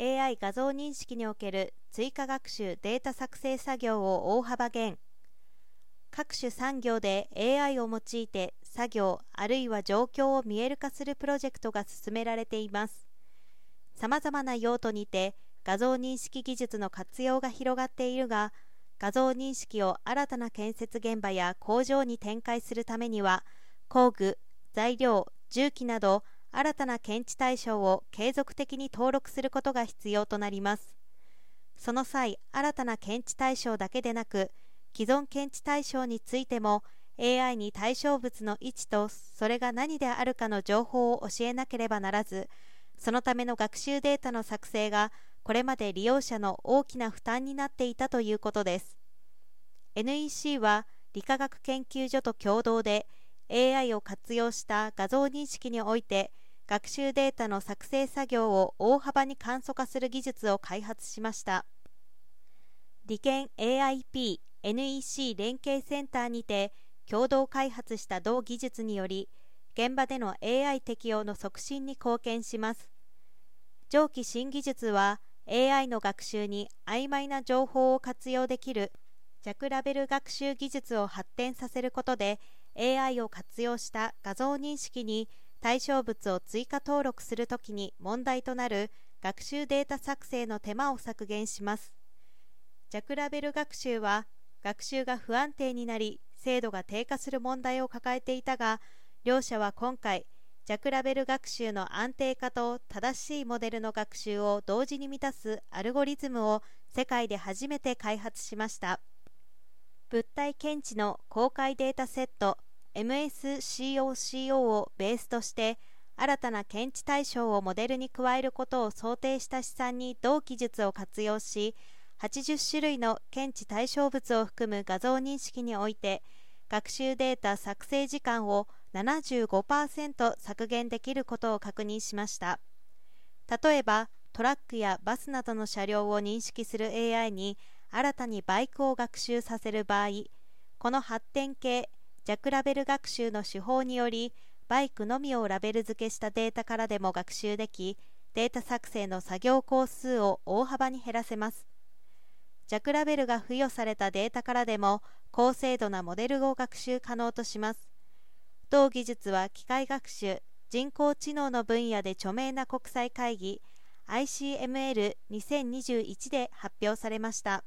AI 画像認識における追加学習データ作成作業を大幅減。各種産業で AI を用いて作業あるいは状況を見える化するプロジェクトが進められています。さまざまな用途にて画像認識技術の活用が広がっているが画像認識を新たな建設現場や工場に展開するためには工具材料重機など新たな検知対象を継続的に登録することが必要となります。その際新たな検知対象だけでなく既存検知対象についても AI に対象物の位置とそれが何であるかの情報を教えなければならずそのための学習データの作成がこれまで利用者の大きな負担になっていたということです。NEC は理化学研究所と共同で AI を活用した画像認識において学習データの作成作業を大幅に簡素化する技術を開発しました。理研 AIP NEC 連携センターにて共同開発した同技術により現場での AI 適用の促進に貢献します。上記新技術は AI の学習に曖昧な情報を活用できる弱ラベル学習技術を発展させることで AI を活用した画像認識に対象物を追加登録するときに問題となる学習データ作成の手間を削減します。弱ラベル学習は学習が不安定になり精度が低下する問題を抱えていたが両者は今回弱ラベル学習の安定化と正しいモデルの学習を同時に満たすアルゴリズムを世界で初めて開発しました。物体検知の公開データセット MSCOCO をベースとして新たな検知対象をモデルに加えることを想定した試算に同技術を活用し80種類の検知対象物を含む画像認識において学習データ作成時間を75%削減できることを確認しました。例えばトラックやバスなどの車両を認識する AI に新たにバイクを学習させる場合この発展系弱ラベル学習の手法によりバイクのみをラベル付けしたデータからでも学習できデータ作成の作業工数を大幅に減らせます弱ラベルが付与されたデータからでも高精度なモデルを学習可能とします同技術は機械学習人工知能の分野で著名な国際会議 ICML2021 で発表されました。